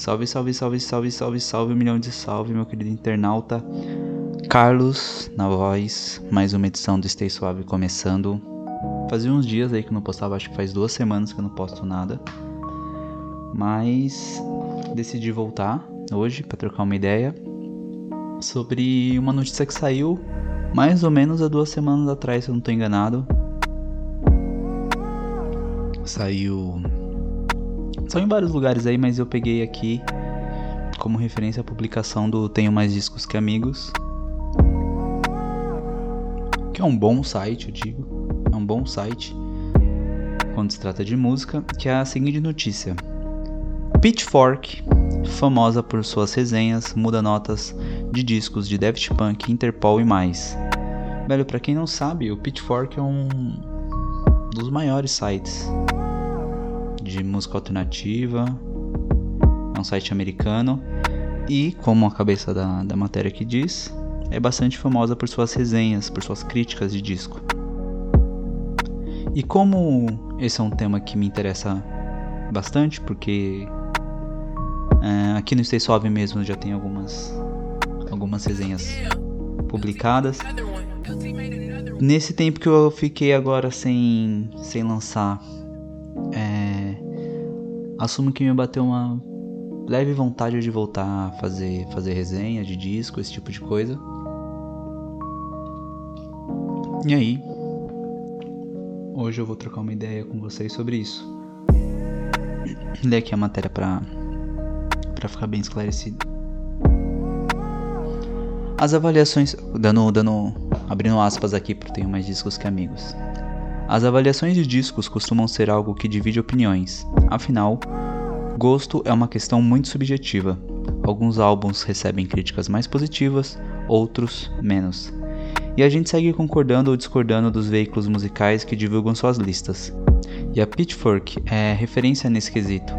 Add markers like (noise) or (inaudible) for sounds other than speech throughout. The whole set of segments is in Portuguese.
Salve, salve, salve, salve, salve, salve, um milhão de salve, meu querido internauta. Carlos na voz, mais uma edição do Stay Suave começando. Fazia uns dias aí que eu não postava, acho que faz duas semanas que eu não posto nada. Mas decidi voltar hoje para trocar uma ideia sobre uma notícia que saiu mais ou menos há duas semanas atrás, se eu não estou enganado. Saiu. Saiu em vários lugares aí, mas eu peguei aqui como referência a publicação do Tenho Mais Discos Que Amigos. Que é um bom site, eu digo. É um bom site quando se trata de música, que é a seguinte notícia. Pitchfork, famosa por suas resenhas, muda notas de discos de Daft Punk, Interpol e mais. Velho, para quem não sabe, o Pitchfork é um dos maiores sites de música alternativa. É um site americano e, como a cabeça da, da matéria aqui diz, é bastante famosa por suas resenhas, por suas críticas de disco. E como esse é um tema que me interessa bastante, porque é, aqui no Stay Suave mesmo já tem algumas, algumas resenhas publicadas. Nesse tempo que eu fiquei agora sem, sem lançar assumo que me bateu uma leve vontade de voltar a fazer, fazer resenha de disco, esse tipo de coisa. E aí, hoje eu vou trocar uma ideia com vocês sobre isso. Ler aqui a matéria para para ficar bem esclarecido. As avaliações, dando, dando, abrindo aspas aqui porque tenho mais discos que amigos. As avaliações de discos costumam ser algo que divide opiniões, afinal, gosto é uma questão muito subjetiva. Alguns álbuns recebem críticas mais positivas, outros menos. E a gente segue concordando ou discordando dos veículos musicais que divulgam suas listas. E a Pitchfork é referência nesse quesito.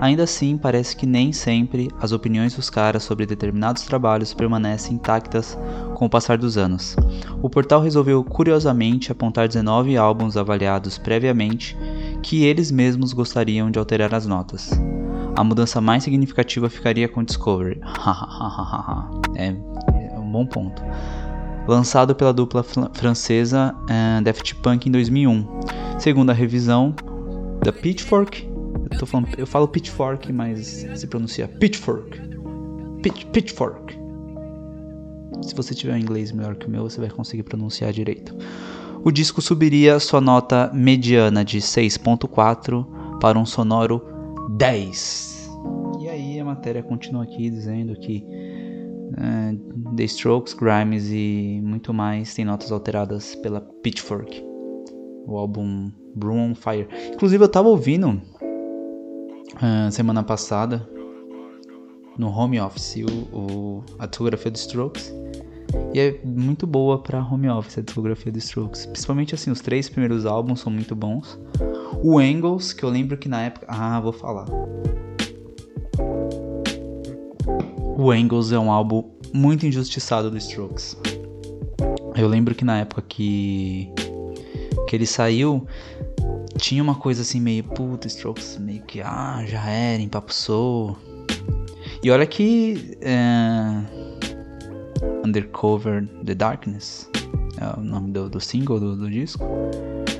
Ainda assim, parece que nem sempre as opiniões dos caras sobre determinados trabalhos permanecem intactas com o passar dos anos. O portal resolveu curiosamente apontar 19 álbuns avaliados previamente que eles mesmos gostariam de alterar as notas. A mudança mais significativa ficaria com Discovery. (laughs) é, é um bom ponto. Lançado pela dupla francesa uh, Daft Punk em 2001. Segundo a revisão da Pitchfork, eu, falando, eu falo Pitchfork, mas se pronuncia Pitchfork. Pitch, pitchfork. Se você tiver um inglês melhor que o meu, você vai conseguir pronunciar direito. O disco subiria sua nota mediana de 6.4 para um sonoro 10. E aí a matéria continua aqui dizendo que uh, The Strokes, Grimes e muito mais tem notas alteradas pela Pitchfork. O álbum Broom on Fire. Inclusive eu tava ouvindo uh, semana passada no home office o, o, a discografia do Strokes. E é muito boa para home office a discografia do Strokes. Principalmente assim, os três primeiros álbuns são muito bons. O Angles, que eu lembro que na época. Ah, vou falar. O Angles é um álbum muito injustiçado do Strokes. Eu lembro que na época que, que ele saiu, tinha uma coisa assim meio, puta, Strokes meio que, ah, já era, empapuçou. E olha que é, Undercover the Darkness é o nome do, do single do, do, disco.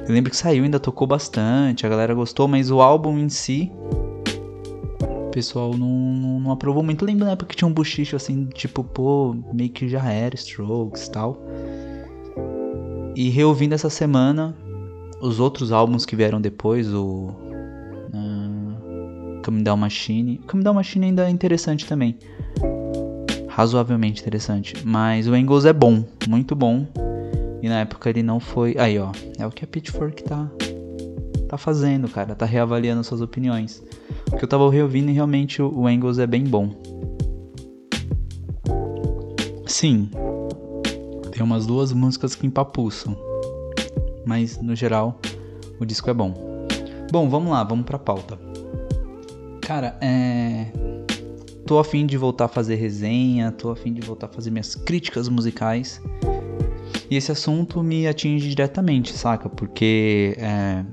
Eu lembro que saiu, ainda tocou bastante, a galera gostou, mas o álbum em si, o pessoal não, não, não aprovou muito. Lembro na época que tinha um buchicho assim, tipo, pô, meio que já era Strokes e tal. E reouvindo essa semana, os outros álbuns que vieram depois, o uh, Come Down Machine. Come Down Machine ainda é interessante também. Razoavelmente interessante. Mas o Engels é bom, muito bom. E na época ele não foi. Aí, ó. É o que a Pitchfork tá, tá fazendo, cara. Tá reavaliando suas opiniões. Porque eu tava reouvindo e realmente o Engels é bem bom. Sim. Tem umas duas músicas que empapuçam mas no geral o disco é bom. Bom, vamos lá, vamos pra pauta. Cara, é. Tô afim de voltar a fazer resenha, tô afim de voltar a fazer minhas críticas musicais. E esse assunto me atinge diretamente, saca? Porque é.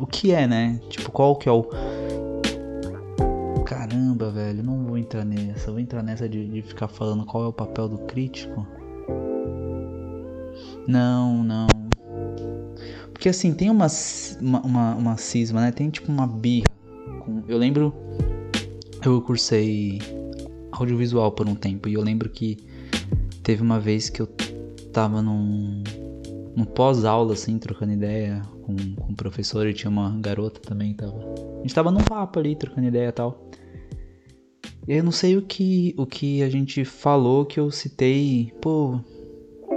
O que é, né? Tipo, qual que é o. caramba, velho, não vou entrar nessa. Vou entrar nessa de, de ficar falando qual é o papel do crítico. Não, não. Porque assim, tem uma, uma, uma, uma cisma, né? Tem tipo uma birra. Com... Eu lembro. Eu cursei audiovisual por um tempo. E eu lembro que teve uma vez que eu tava num. num pós-aula, assim, trocando ideia com, com o professor. E tinha uma garota também. Tava... A gente tava num papo ali, trocando ideia e tal. E eu não sei o que, o que a gente falou que eu citei. Pô,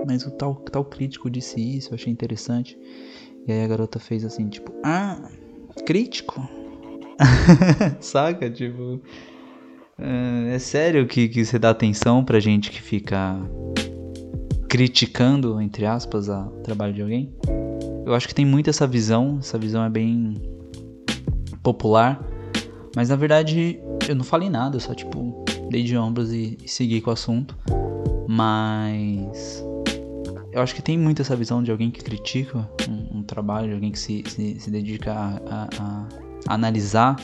mas o tal, tal crítico disse isso, eu achei interessante. E aí a garota fez assim, tipo, ah, crítico? (laughs) Saca? Tipo. É, é sério que, que você dá atenção pra gente que fica criticando, entre aspas, o trabalho de alguém? Eu acho que tem muito essa visão, essa visão é bem popular, mas na verdade eu não falei nada, eu só tipo dei de ombros e, e segui com o assunto. Mas eu acho que tem muito essa visão de alguém que critica um trabalho, alguém que se, se, se dedica a, a, a, analisar,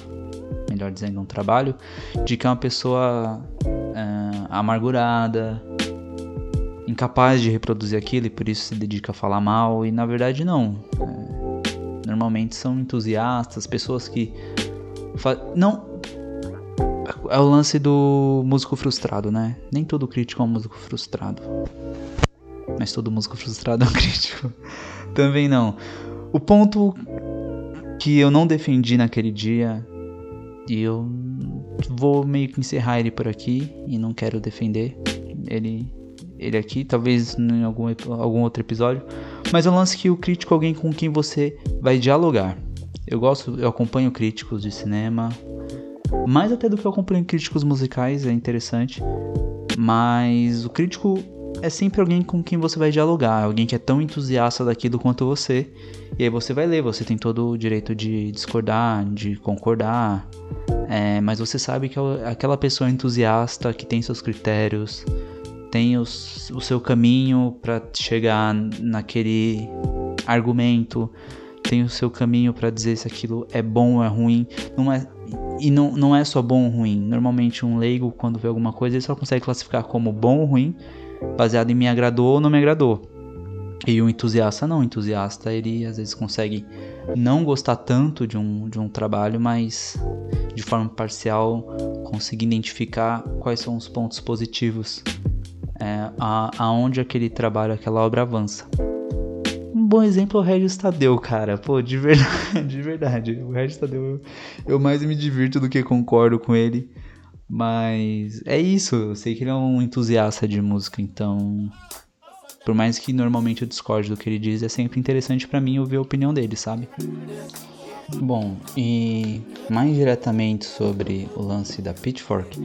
melhor dizendo, um trabalho, de que é uma pessoa é, amargurada, incapaz de reproduzir aquilo e por isso se dedica a falar mal, e na verdade não. É, normalmente são entusiastas, pessoas que. Não. É o lance do músico frustrado, né? Nem todo crítico é um músico frustrado mas todo músico frustrado é um (laughs) crítico. Também não. O ponto que eu não defendi naquele dia, e eu vou meio que encerrar ele por aqui, e não quero defender ele, ele aqui, talvez em algum, algum outro episódio, mas é um lance que o crítico é alguém com quem você vai dialogar. Eu gosto, eu acompanho críticos de cinema, mais até do que eu acompanho críticos musicais, é interessante. Mas o crítico é sempre alguém com quem você vai dialogar, alguém que é tão entusiasta daquilo quanto você. E aí você vai ler, você tem todo o direito de discordar, de concordar. É, mas você sabe que é aquela pessoa entusiasta que tem seus critérios, tem os, o seu caminho para chegar naquele argumento, tem o seu caminho para dizer se aquilo é bom ou é ruim. Não é, e não, não é só bom ou ruim. Normalmente um leigo, quando vê alguma coisa, ele só consegue classificar como bom ou ruim baseado em me agradou ou não me agradou. E o entusiasta não, o entusiasta ele às vezes consegue não gostar tanto de um, de um trabalho, mas de forma parcial conseguir identificar quais são os pontos positivos, é, a, aonde aquele trabalho, aquela obra avança. Um bom exemplo é o Regis Tadeu, cara. Pô, de verdade, (laughs) de verdade. O Regis Tadeu, eu, eu mais me divirto do que concordo com ele. Mas é isso, eu sei que ele é um entusiasta de música, então. Por mais que normalmente eu discorde do que ele diz, é sempre interessante para mim ouvir a opinião dele, sabe? Bom, e mais diretamente sobre o lance da Pitchfork.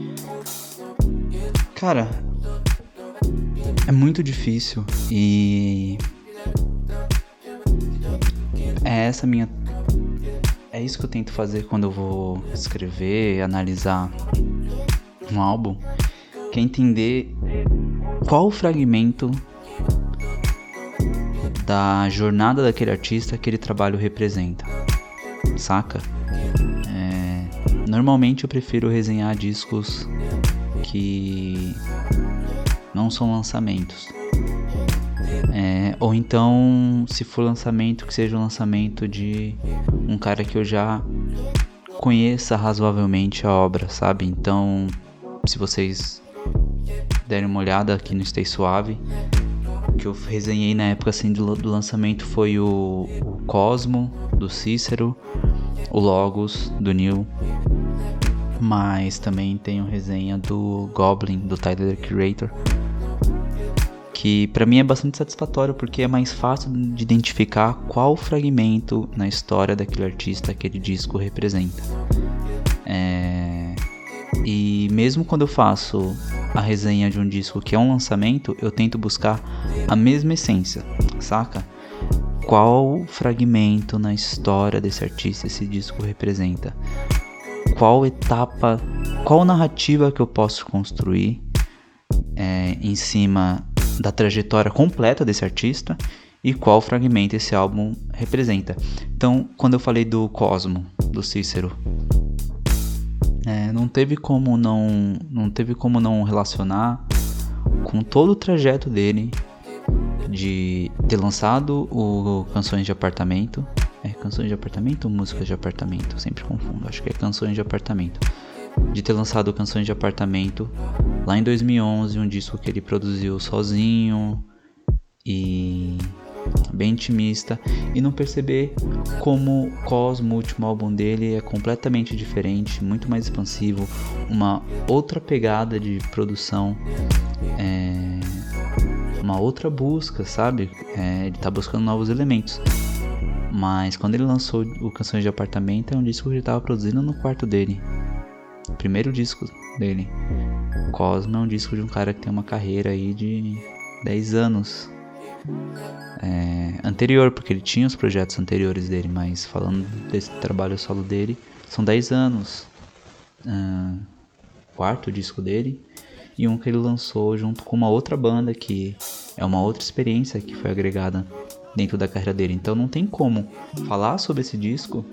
Cara, é muito difícil e. É essa minha. É isso que eu tento fazer quando eu vou escrever, analisar um álbum, que é entender qual fragmento da jornada daquele artista aquele trabalho representa, saca? É, normalmente eu prefiro resenhar discos que não são lançamentos. É, ou então, se for lançamento, que seja um lançamento de um cara que eu já conheça razoavelmente a obra, sabe? Então, se vocês derem uma olhada aqui no Stay Suave, que eu resenhei na época assim do, do lançamento foi o, o, Cosmo do Cícero, o Logos do Neil, mas também tenho resenha do Goblin do Tyler Curator, que para mim é bastante satisfatório porque é mais fácil de identificar qual fragmento na história daquele artista aquele disco representa. É e mesmo quando eu faço a resenha de um disco que é um lançamento, eu tento buscar a mesma essência, saca? Qual fragmento na história desse artista esse disco representa? Qual etapa, qual narrativa que eu posso construir é, em cima da trajetória completa desse artista e qual fragmento esse álbum representa. Então, quando eu falei do Cosmo, do Cícero, é, não teve como não não teve como não relacionar com todo o trajeto dele de ter lançado o Canções de Apartamento. É Canções de Apartamento ou Músicas de Apartamento? Sempre confundo, acho que é Canções de Apartamento. De ter lançado Canções de Apartamento lá em 2011, um disco que ele produziu sozinho e bem intimista e não perceber como Cosmo, o último álbum dele, é completamente diferente, muito mais expansivo, uma outra pegada de produção, é, uma outra busca, sabe? É, ele tá buscando novos elementos. Mas quando ele lançou o Canções de Apartamento, é um disco que ele estava produzindo no quarto dele. O primeiro disco dele. Cosmo é um disco de um cara que tem uma carreira aí de 10 anos é, anterior, porque ele tinha os projetos anteriores dele, mas falando desse trabalho solo dele, são 10 anos. Uh, quarto disco dele e um que ele lançou junto com uma outra banda que é uma outra experiência que foi agregada dentro da carreira dele. Então não tem como falar sobre esse disco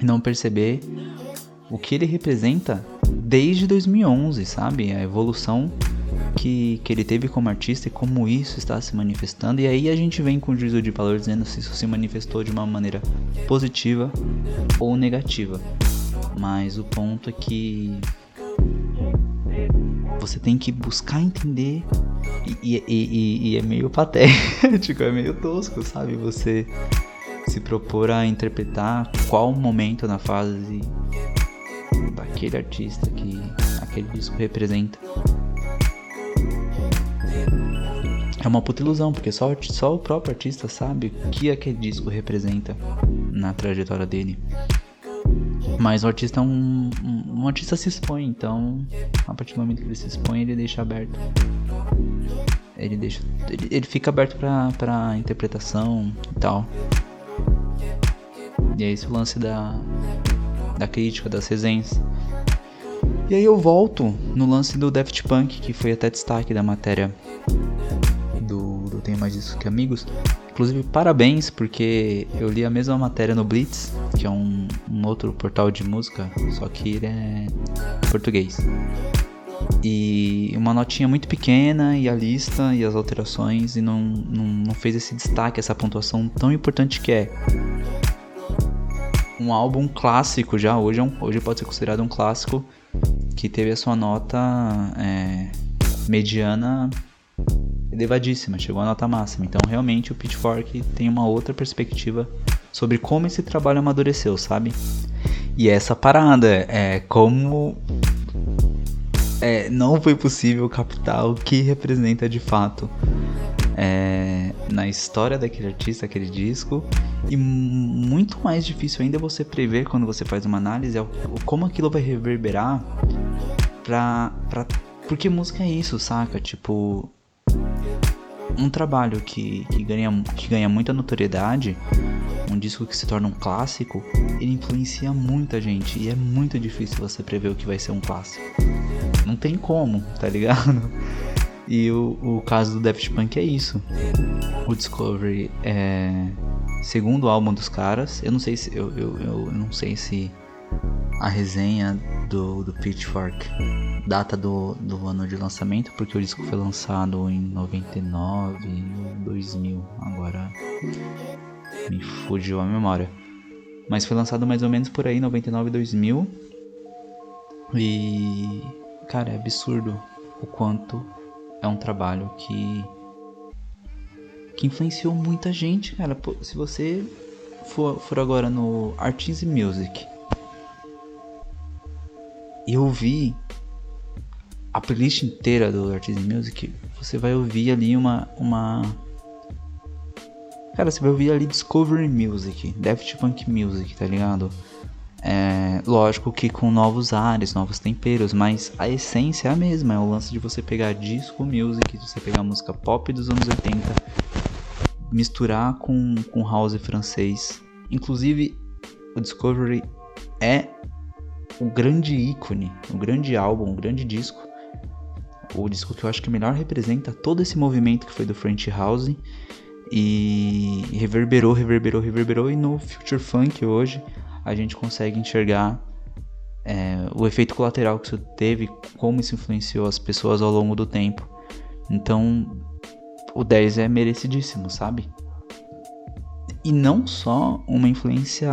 e não perceber o que ele representa desde 2011, sabe? A evolução que, que ele teve como artista e como isso está se manifestando. E aí a gente vem com o juízo de valor dizendo se isso se manifestou de uma maneira positiva ou negativa. Mas o ponto é que você tem que buscar entender e, e, e, e é meio patético, (laughs) é meio tosco, sabe? Você se propor a interpretar qual momento na fase daquele artista que aquele disco representa. É uma puta ilusão, porque só, só o próprio artista sabe o que aquele disco representa na trajetória dele. Mas o artista é um, um, um, artista se expõe, então a partir do momento que ele se expõe, ele deixa aberto. Ele deixa. Ele, ele fica aberto pra, pra interpretação e tal. E é esse o lance da, da crítica, das resenhas. E aí eu volto no lance do Daft Punk, que foi até destaque da matéria tenho mais isso que amigos. Inclusive, parabéns, porque eu li a mesma matéria no Blitz, que é um, um outro portal de música, só que ele é português. E uma notinha muito pequena, e a lista e as alterações, e não, não, não fez esse destaque, essa pontuação tão importante que é. Um álbum clássico já, hoje, é hoje pode ser considerado um clássico, que teve a sua nota é, mediana elevadíssima, chegou à nota máxima. Então, realmente, o Pitchfork tem uma outra perspectiva sobre como esse trabalho amadureceu, sabe? E essa parada é como é, não foi possível captar o que representa de fato é, na história daquele artista, aquele disco. E muito mais difícil ainda é você prever quando você faz uma análise é como aquilo vai reverberar pra, pra. Porque música é isso, saca? Tipo, um trabalho que, que, ganha, que ganha muita notoriedade, um disco que se torna um clássico, ele influencia muita gente e é muito difícil você prever o que vai ser um clássico. Não tem como, tá ligado? E o, o caso do Daft Punk é isso. O Discovery é segundo álbum dos caras. Eu não sei se eu, eu, eu não sei se a resenha do, do Pitchfork data do, do ano de lançamento, porque o disco foi lançado em 99, 2000, agora me fugiu a memória. Mas foi lançado mais ou menos por aí, 99, 2000. E, cara, é absurdo o quanto é um trabalho que que influenciou muita gente, cara. Se você for, for agora no Arts Music e ouvir a playlist inteira do Artist Music, você vai ouvir ali uma, uma. Cara, você vai ouvir ali Discovery Music, Daft Punk Music, tá ligado? É, lógico que com novos ares, novos temperos, mas a essência é a mesma. É o lance de você pegar disco music, de você pegar música pop dos anos 80, misturar com, com house francês. Inclusive, o Discovery é o grande ícone, o grande álbum, o grande disco o disco que eu acho que melhor representa todo esse movimento que foi do French House e reverberou, reverberou, reverberou e no Future Funk hoje a gente consegue enxergar é, o efeito colateral que isso teve, como isso influenciou as pessoas ao longo do tempo. Então, o 10 é merecidíssimo, sabe? E não só uma influência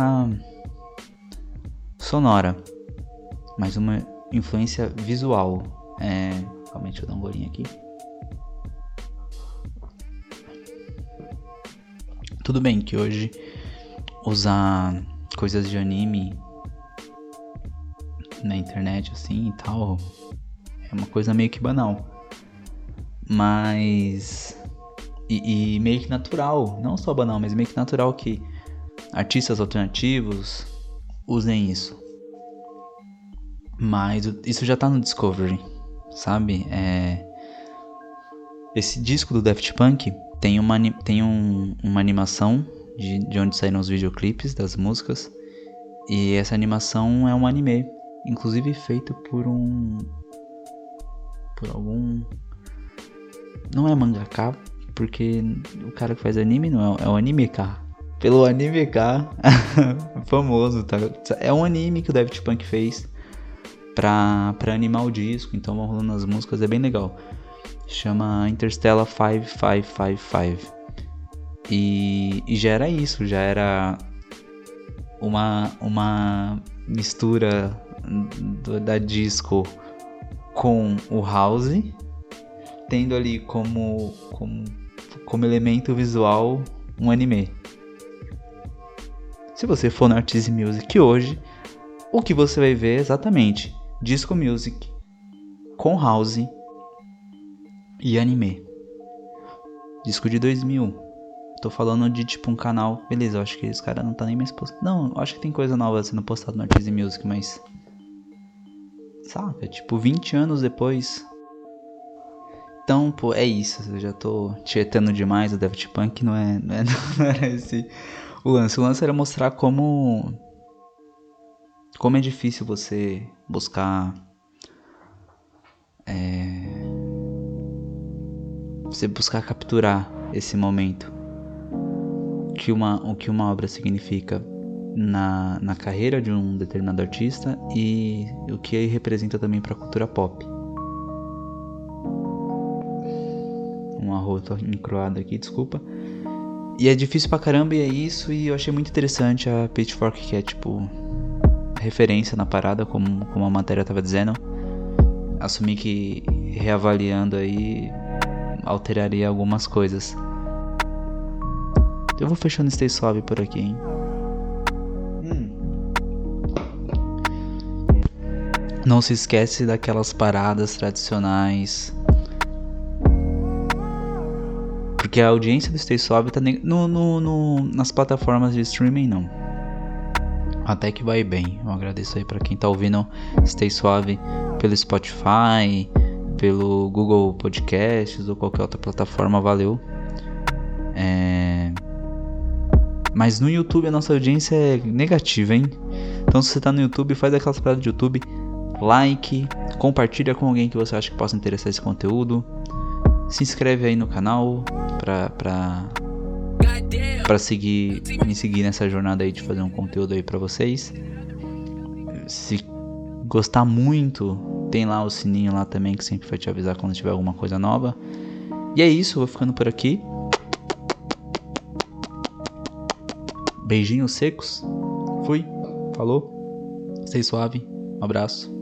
sonora, mas uma influência visual. É, calma aí, deixa eu dar um golinho aqui. Tudo bem que hoje usar coisas de anime na internet assim e tal é uma coisa meio que banal. Mas. E, e, meio que natural, não só banal, mas meio que natural que artistas alternativos usem isso. Mas isso já tá no Discovery, sabe? É... Esse disco do Daft Punk tem uma, tem um, uma animação de, de onde saíram os videoclipes das músicas. E essa animação é um anime, inclusive feito por um. por algum. Não é mangaka, porque o cara que faz anime não é, é o animeka. Pelo animeka, (laughs) famoso, tá? É um anime que o Daft Punk fez pra, pra animar o disco, então vão rolando as músicas, é bem legal chama Interstellar 5555. E, e já era isso, já era uma, uma mistura do, da disco com o house, tendo ali como, como, como elemento visual um anime. Se você for no Artist Music hoje, o que você vai ver é exatamente disco music com house e anime. Disco de 2000. Tô falando de tipo um canal. Beleza, eu acho que esse cara não tá nem mais postando. Não, eu acho que tem coisa nova sendo postada no Artist Music, mas. Saca? Tipo, 20 anos depois. Então, pô, é isso. Eu já tô tietando demais o Daft Punk. Não é, não é. (laughs) Não era esse o lance. O lance era mostrar como. Como é difícil você buscar. É você buscar capturar esse momento. Que uma, o que uma obra significa na, na carreira de um determinado artista e o que ele representa também para a cultura pop. Um arroto encroado aqui, desculpa. E é difícil pra caramba e é isso, e eu achei muito interessante a Pitchfork, que é tipo referência na parada, como, como a matéria tava dizendo. Assumi que reavaliando aí alteraria algumas coisas. Eu vou fechando Stay Suave por aqui, hein? Hum. Não se esquece daquelas paradas tradicionais. Porque a audiência do Stay Suave tá no, no, no, nas plataformas de streaming, não. Até que vai bem. Eu agradeço aí para quem tá ouvindo Stay Suave pelo Spotify, pelo Google Podcasts ou qualquer outra plataforma, valeu. É... Mas no YouTube a nossa audiência é negativa, hein? Então se você tá no YouTube, faz aquelas paradas de YouTube, like, compartilha com alguém que você acha que possa interessar esse conteúdo. Se inscreve aí no canal pra, pra, pra seguir, me seguir nessa jornada aí de fazer um conteúdo aí pra vocês. Se gostar muito tem lá o sininho lá também que sempre vai te avisar quando tiver alguma coisa nova. E é isso, vou ficando por aqui. Beijinhos secos. Fui. Falou. Stay suave. Um abraço.